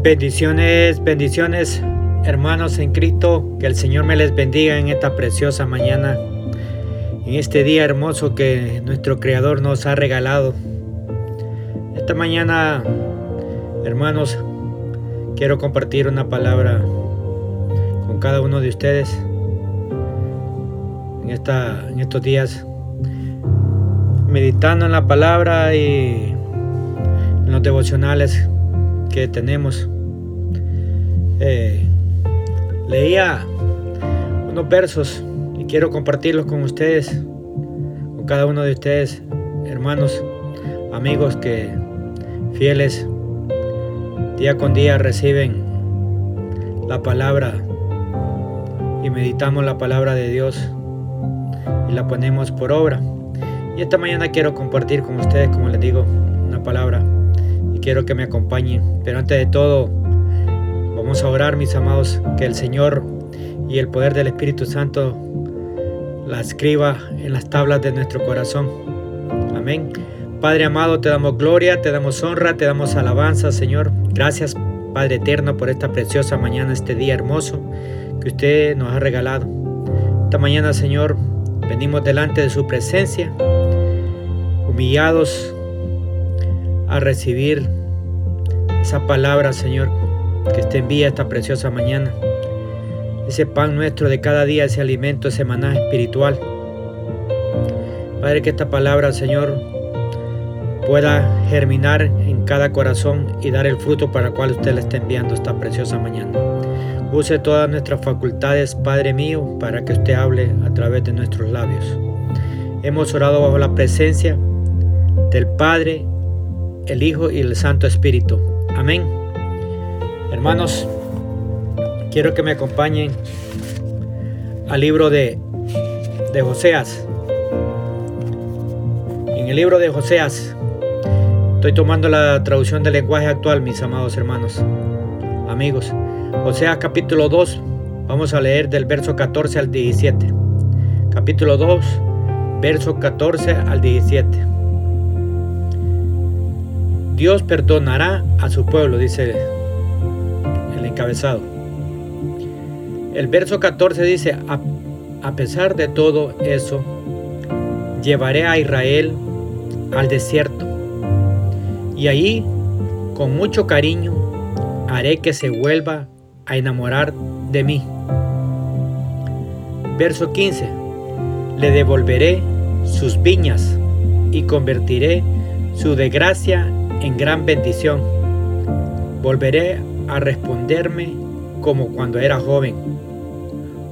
Bendiciones, bendiciones, hermanos en Cristo, que el Señor me les bendiga en esta preciosa mañana, en este día hermoso que nuestro Creador nos ha regalado. Esta mañana, hermanos, quiero compartir una palabra con cada uno de ustedes en, esta, en estos días, meditando en la palabra y en los devocionales que tenemos. Eh, leía unos versos y quiero compartirlos con ustedes, con cada uno de ustedes, hermanos, amigos que fieles día con día reciben la palabra y meditamos la palabra de Dios y la ponemos por obra. Y esta mañana quiero compartir con ustedes, como les digo, una palabra quiero que me acompañen. Pero antes de todo, vamos a orar, mis amados, que el Señor y el poder del Espíritu Santo la escriba en las tablas de nuestro corazón. Amén. Padre amado, te damos gloria, te damos honra, te damos alabanza, Señor. Gracias, Padre eterno, por esta preciosa mañana, este día hermoso que usted nos ha regalado. Esta mañana, Señor, venimos delante de su presencia, humillados a recibir esa palabra, Señor, que te envía esta preciosa mañana. Ese pan nuestro de cada día, ese alimento semanal espiritual. Padre, que esta palabra, Señor, pueda germinar en cada corazón y dar el fruto para el cual usted le está enviando esta preciosa mañana. Use todas nuestras facultades, Padre mío, para que usted hable a través de nuestros labios. Hemos orado bajo la presencia del Padre, el Hijo y el Santo Espíritu. Amén. Hermanos, quiero que me acompañen al libro de, de Joseas. En el libro de Joseas, estoy tomando la traducción del lenguaje actual, mis amados hermanos, amigos. Joseas capítulo 2, vamos a leer del verso 14 al 17. Capítulo 2, verso 14 al 17. Dios perdonará a su pueblo, dice el encabezado. El verso 14 dice, a, pesar de todo eso, llevaré a Israel al desierto y allí, con mucho cariño, haré que se vuelva a enamorar de mí. Verso 15. Le devolveré sus viñas y convertiré su desgracia en gran bendición. Volveré a responderme como cuando era joven,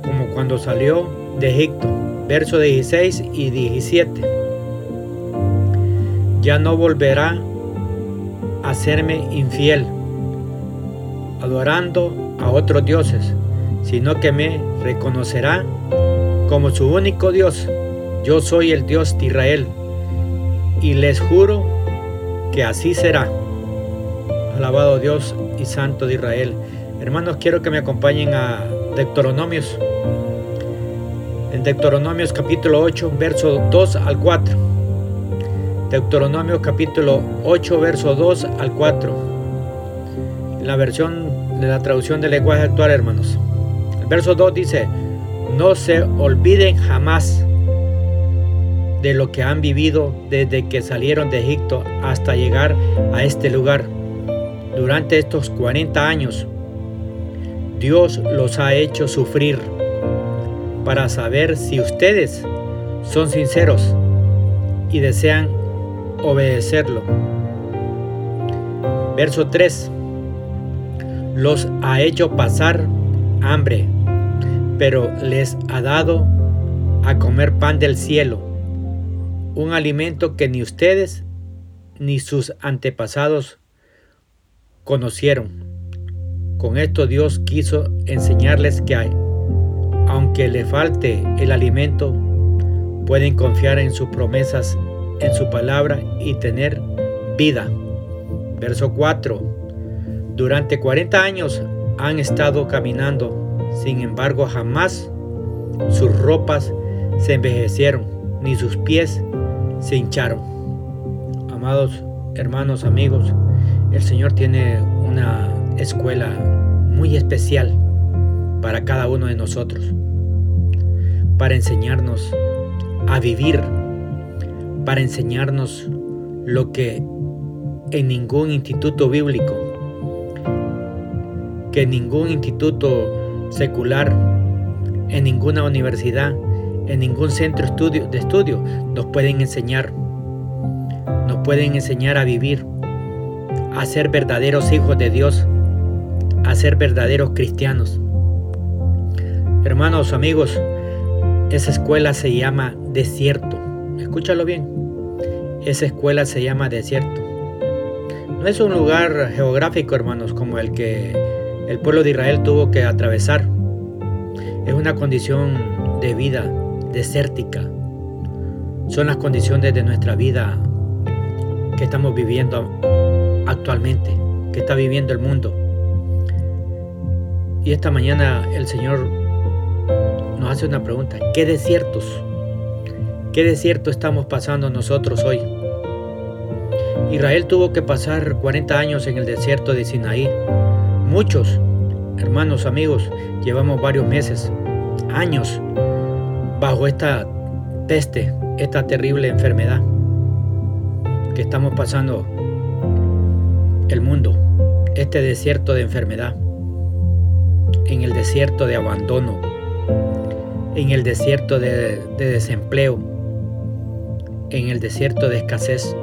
como cuando salió de Egipto. Verso 16 y 17. Ya no volverá a serme infiel, adorando a otros dioses, sino que me reconocerá como su único Dios. Yo soy el Dios de Israel. Y les juro que así será. Alabado Dios y Santo de Israel. Hermanos, quiero que me acompañen a Deuteronomios. En Deuteronomios capítulo 8, verso 2 al 4. Deuteronomios capítulo 8, verso 2 al 4. En la versión de la traducción del lenguaje actual, hermanos. El verso 2 dice, no se olviden jamás de lo que han vivido desde que salieron de Egipto hasta llegar a este lugar. Durante estos 40 años, Dios los ha hecho sufrir para saber si ustedes son sinceros y desean obedecerlo. Verso 3. Los ha hecho pasar hambre, pero les ha dado a comer pan del cielo un alimento que ni ustedes ni sus antepasados conocieron. Con esto Dios quiso enseñarles que hay, aunque le falte el alimento, pueden confiar en sus promesas, en su palabra y tener vida. Verso 4. Durante 40 años han estado caminando, sin embargo jamás sus ropas se envejecieron, ni sus pies se hincharon. Amados hermanos, amigos, el Señor tiene una escuela muy especial para cada uno de nosotros, para enseñarnos a vivir, para enseñarnos lo que en ningún instituto bíblico, que en ningún instituto secular, en ninguna universidad, en ningún centro de estudio nos pueden enseñar. Nos pueden enseñar a vivir, a ser verdaderos hijos de Dios, a ser verdaderos cristianos. Hermanos, amigos, esa escuela se llama desierto. Escúchalo bien. Esa escuela se llama desierto. No es un lugar geográfico, hermanos, como el que el pueblo de Israel tuvo que atravesar. Es una condición de vida desértica. Son las condiciones de nuestra vida que estamos viviendo actualmente, que está viviendo el mundo. Y esta mañana el Señor nos hace una pregunta. ¿Qué desiertos? ¿Qué desierto estamos pasando nosotros hoy? Israel tuvo que pasar 40 años en el desierto de Sinaí. Muchos, hermanos, amigos, llevamos varios meses, años, bajo esta peste, esta terrible enfermedad que estamos pasando el mundo, este desierto de enfermedad en el desierto de abandono, en el desierto de, desempleo, en el desierto de escasez.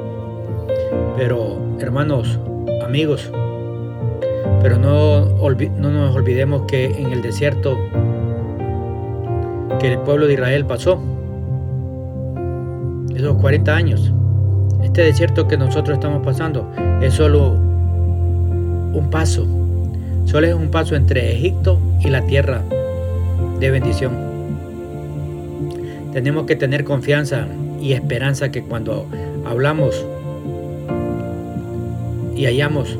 Pero hermanos, amigos, pero no, no nos olvidemos que en el desierto que el pueblo de Israel pasó, esos 40 años, este desierto que nosotros estamos pasando es solo un paso Solo es un paso entre Egipto y la tierra de bendición. Tenemos que tener confianza y esperanza que cuando hablamos y hayamos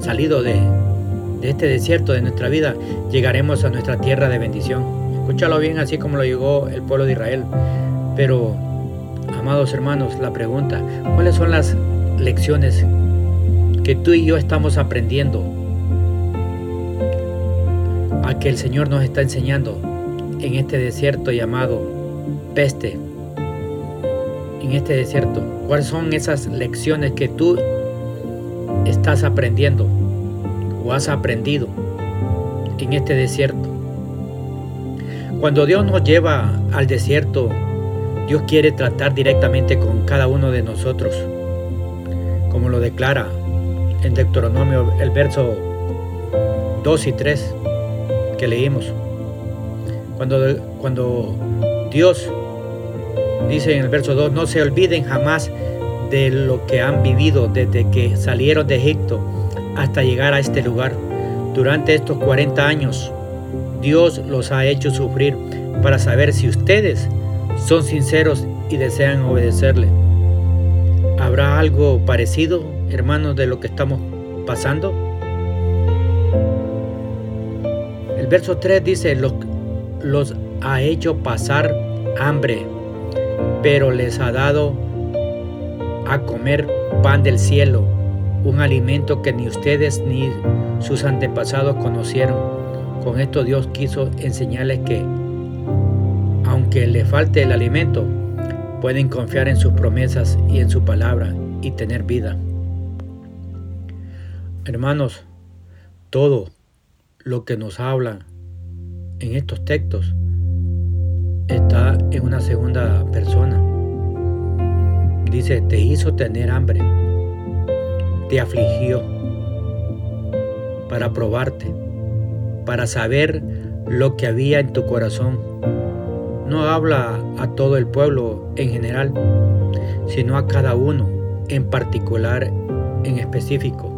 salido de, este desierto de nuestra vida, llegaremos a nuestra tierra de bendición. Escúchalo bien así como lo llegó el pueblo de Israel. Pero, amados hermanos, la pregunta, ¿cuáles son las lecciones que tú y yo estamos aprendiendo a que el Señor nos está enseñando en este desierto llamado peste, en este desierto? ¿Cuáles son esas lecciones que tú estás aprendiendo o has aprendido en este desierto? Cuando Dios nos lleva al desierto, Dios quiere tratar directamente con cada uno de nosotros, como lo declara en Deuteronomio el verso 2 y 3 que leímos. Cuando, cuando Dios dice en el verso 2, no se olviden jamás de lo que han vivido desde que salieron de Egipto hasta llegar a este lugar. Durante estos 40 años, Dios los ha hecho sufrir para saber si ustedes son sinceros y desean obedecerle. ¿Habrá algo parecido, hermanos, de lo que estamos pasando? verso 3 dice, los, los ha hecho pasar hambre, pero les ha dado a comer pan del cielo, un alimento que ni ustedes ni sus antepasados conocieron. Con esto Dios quiso enseñarles que, aunque le falte el alimento, pueden confiar en sus promesas y en su palabra y tener vida. Hermanos, todo lo que nos habla en estos textos está en una segunda persona. Dice, te hizo tener hambre, te afligió para probarte, para saber lo que había en tu corazón. No habla a todo el pueblo en general, sino a cada uno en particular, en específico.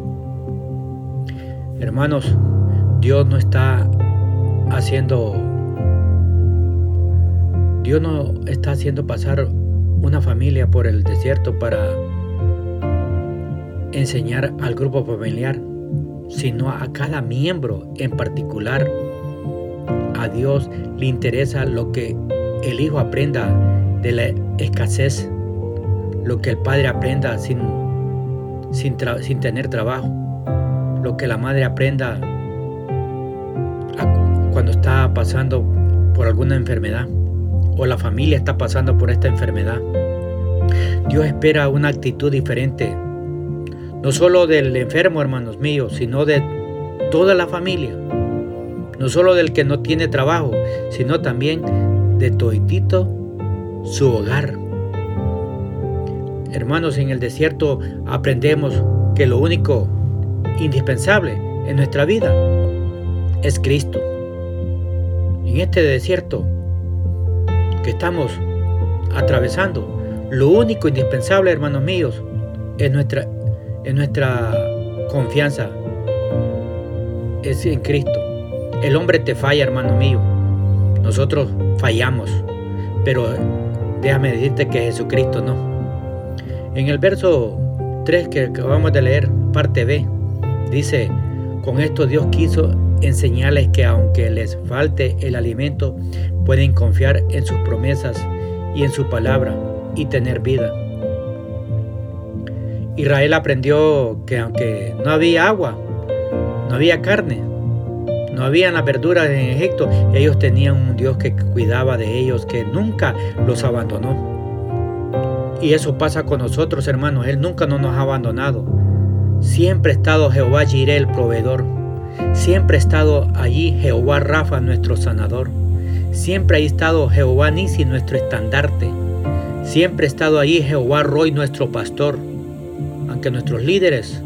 Hermanos, Dios no está haciendo, Dios no está haciendo pasar una familia por el desierto para enseñar al grupo familiar, sino a cada miembro en particular. A Dios le interesa lo que el hijo aprenda de la escasez, lo que el padre aprenda sin, sin, sin tener trabajo lo que la madre aprenda cuando está pasando por alguna enfermedad o la familia está pasando por esta enfermedad. Dios espera una actitud diferente, no solo del enfermo, hermanos míos, sino de toda la familia. No solo del que no tiene trabajo, sino también de toditito su hogar. Hermanos, en el desierto aprendemos que lo único indispensable en nuestra vida es Cristo. En este desierto que estamos atravesando, lo único indispensable, hermanos míos, es nuestra, es nuestra confianza. Es en Cristo. El hombre te falla, hermano mío. Nosotros fallamos. Pero déjame decirte que Jesucristo no. En el verso 3 que acabamos de leer, parte B, dice, con esto Dios quiso enseñarles que aunque les falte el alimento, pueden confiar en sus promesas y en su palabra y tener vida. Israel aprendió que aunque no había agua, no había carne, no había las verduras en Egipto, ellos tenían un Dios que cuidaba de ellos, que nunca los abandonó. Y eso pasa con nosotros, hermanos. Él nunca nos ha abandonado. Siempre ha estado Jehová Jireh, el proveedor. Siempre ha estado allí Jehová Rafa, nuestro sanador. Siempre ha estado Jehová Nisi, nuestro estandarte. Siempre ha estado ahí Jehová Roy, nuestro pastor. Aunque nuestros líderes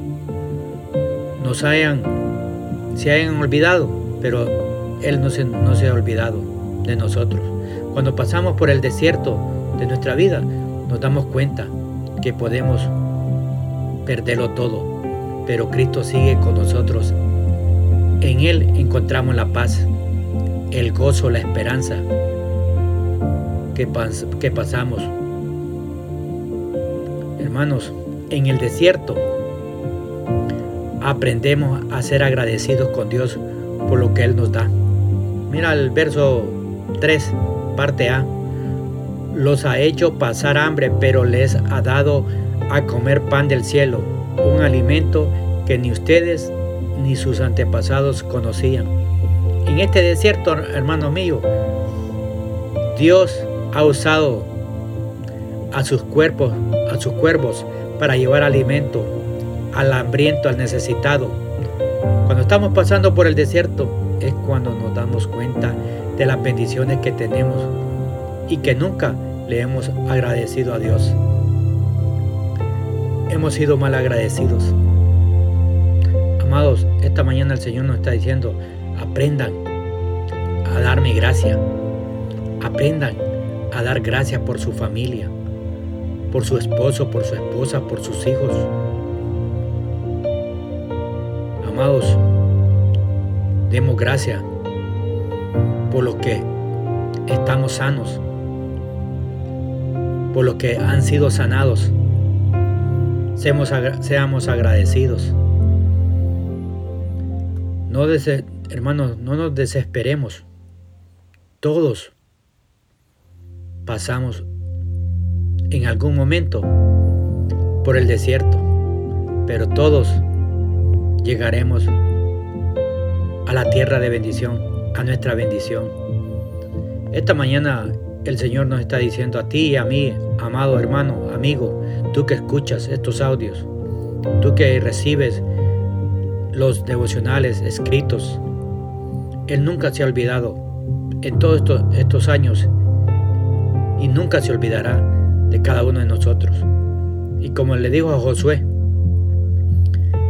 nos hayan, se hayan olvidado, pero Él no se, no se ha olvidado de nosotros. Cuando pasamos por el desierto de nuestra vida, nos damos cuenta que podemos perderlo todo, pero Cristo sigue con nosotros. En Él encontramos la paz, el gozo, la esperanza que, que pasamos Hermanos, en el desierto aprendemos a ser agradecidos con Dios por lo que Él nos da. Mira el verso 3, parte A. Los ha hecho pasar hambre, pero les ha dado a comer pan del cielo, un alimento que ni ustedes ni sus antepasados conocían. En este desierto, hermano mío, Dios ha usado a sus cuerpos, a sus cuervos para llevar alimento al hambriento, al necesitado. Cuando estamos pasando por el desierto es cuando nos damos cuenta de las bendiciones que tenemos y que nunca le hemos agradecido a Dios. Hemos sido mal agradecidos. Amados, esta mañana el Señor nos está diciendo, aprendan a darme gracia. Aprendan a dar gracias por su familia por su esposo, por su esposa, por sus hijos. Amados, demos gracias por los que estamos sanos, por los que han sido sanados. Seamos, seamos agradecidos. No hermanos, no nos desesperemos. Todos pasamos en algún momento por el desierto, pero todos llegaremos a la tierra de bendición, a nuestra bendición. Esta mañana el Señor nos está diciendo a ti y a mí, amado hermano, amigo, tú que escuchas estos audios, tú que recibes los devocionales escritos, Él nunca se ha olvidado en todos estos, estos años y nunca se olvidará de cada uno de nosotros. Y como le dijo a Josué,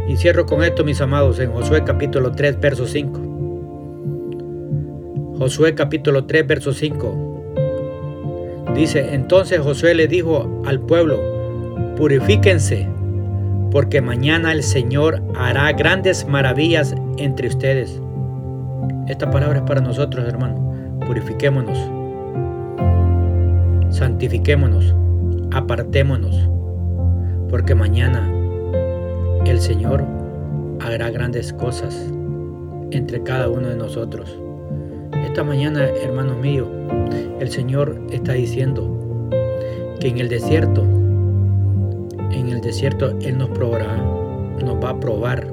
y cierro con esto mis amados en Josué capítulo 3 verso 5. Josué capítulo 3 verso 5. Dice, entonces Josué le dijo al pueblo, purifíquense, porque mañana el Señor hará grandes maravillas entre ustedes. Esta palabra es para nosotros, hermano. Purifiquémonos. Santifiquémonos apartémonos, porque mañana el Señor hará grandes cosas entre cada uno de nosotros. Esta mañana, hermanos míos, el Señor está diciendo que en el desierto, en el desierto Él nos probará, nos va a probar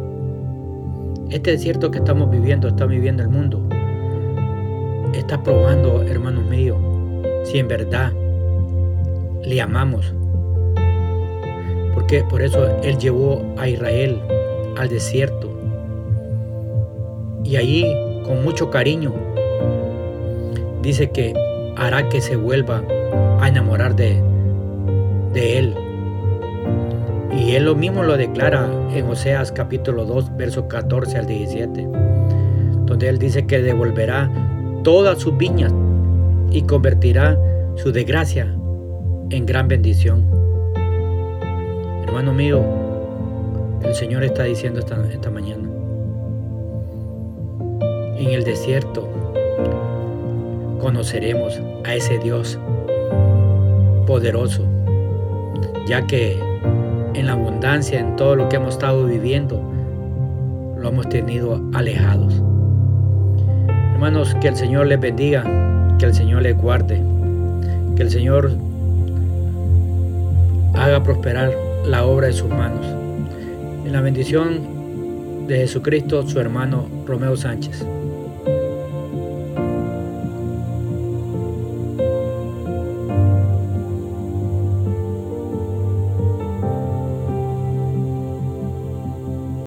este desierto que estamos viviendo, está viviendo el mundo, está probando, hermanos míos, si en verdad le amamos. Porque por eso Él llevó a Israel al desierto. Y allí, con mucho cariño, dice que hará que se vuelva a enamorar de, de Él. Y Él lo mismo lo declara en Oseas capítulo 2, versos 14 al 17, donde Él dice que devolverá todas sus viñas y convertirá su desgracia en gran bendición. Hermano mío, el Señor está diciendo esta, esta mañana, en el desierto conoceremos a ese Dios poderoso, ya que en la abundancia, en todo lo que hemos estado viviendo, lo hemos tenido alejados. Hermanos, que el Señor les bendiga, que el Señor les guarde, que el Señor haga prosperar la obra de sus manos. En la bendición de Jesucristo, su hermano Romeo Sánchez.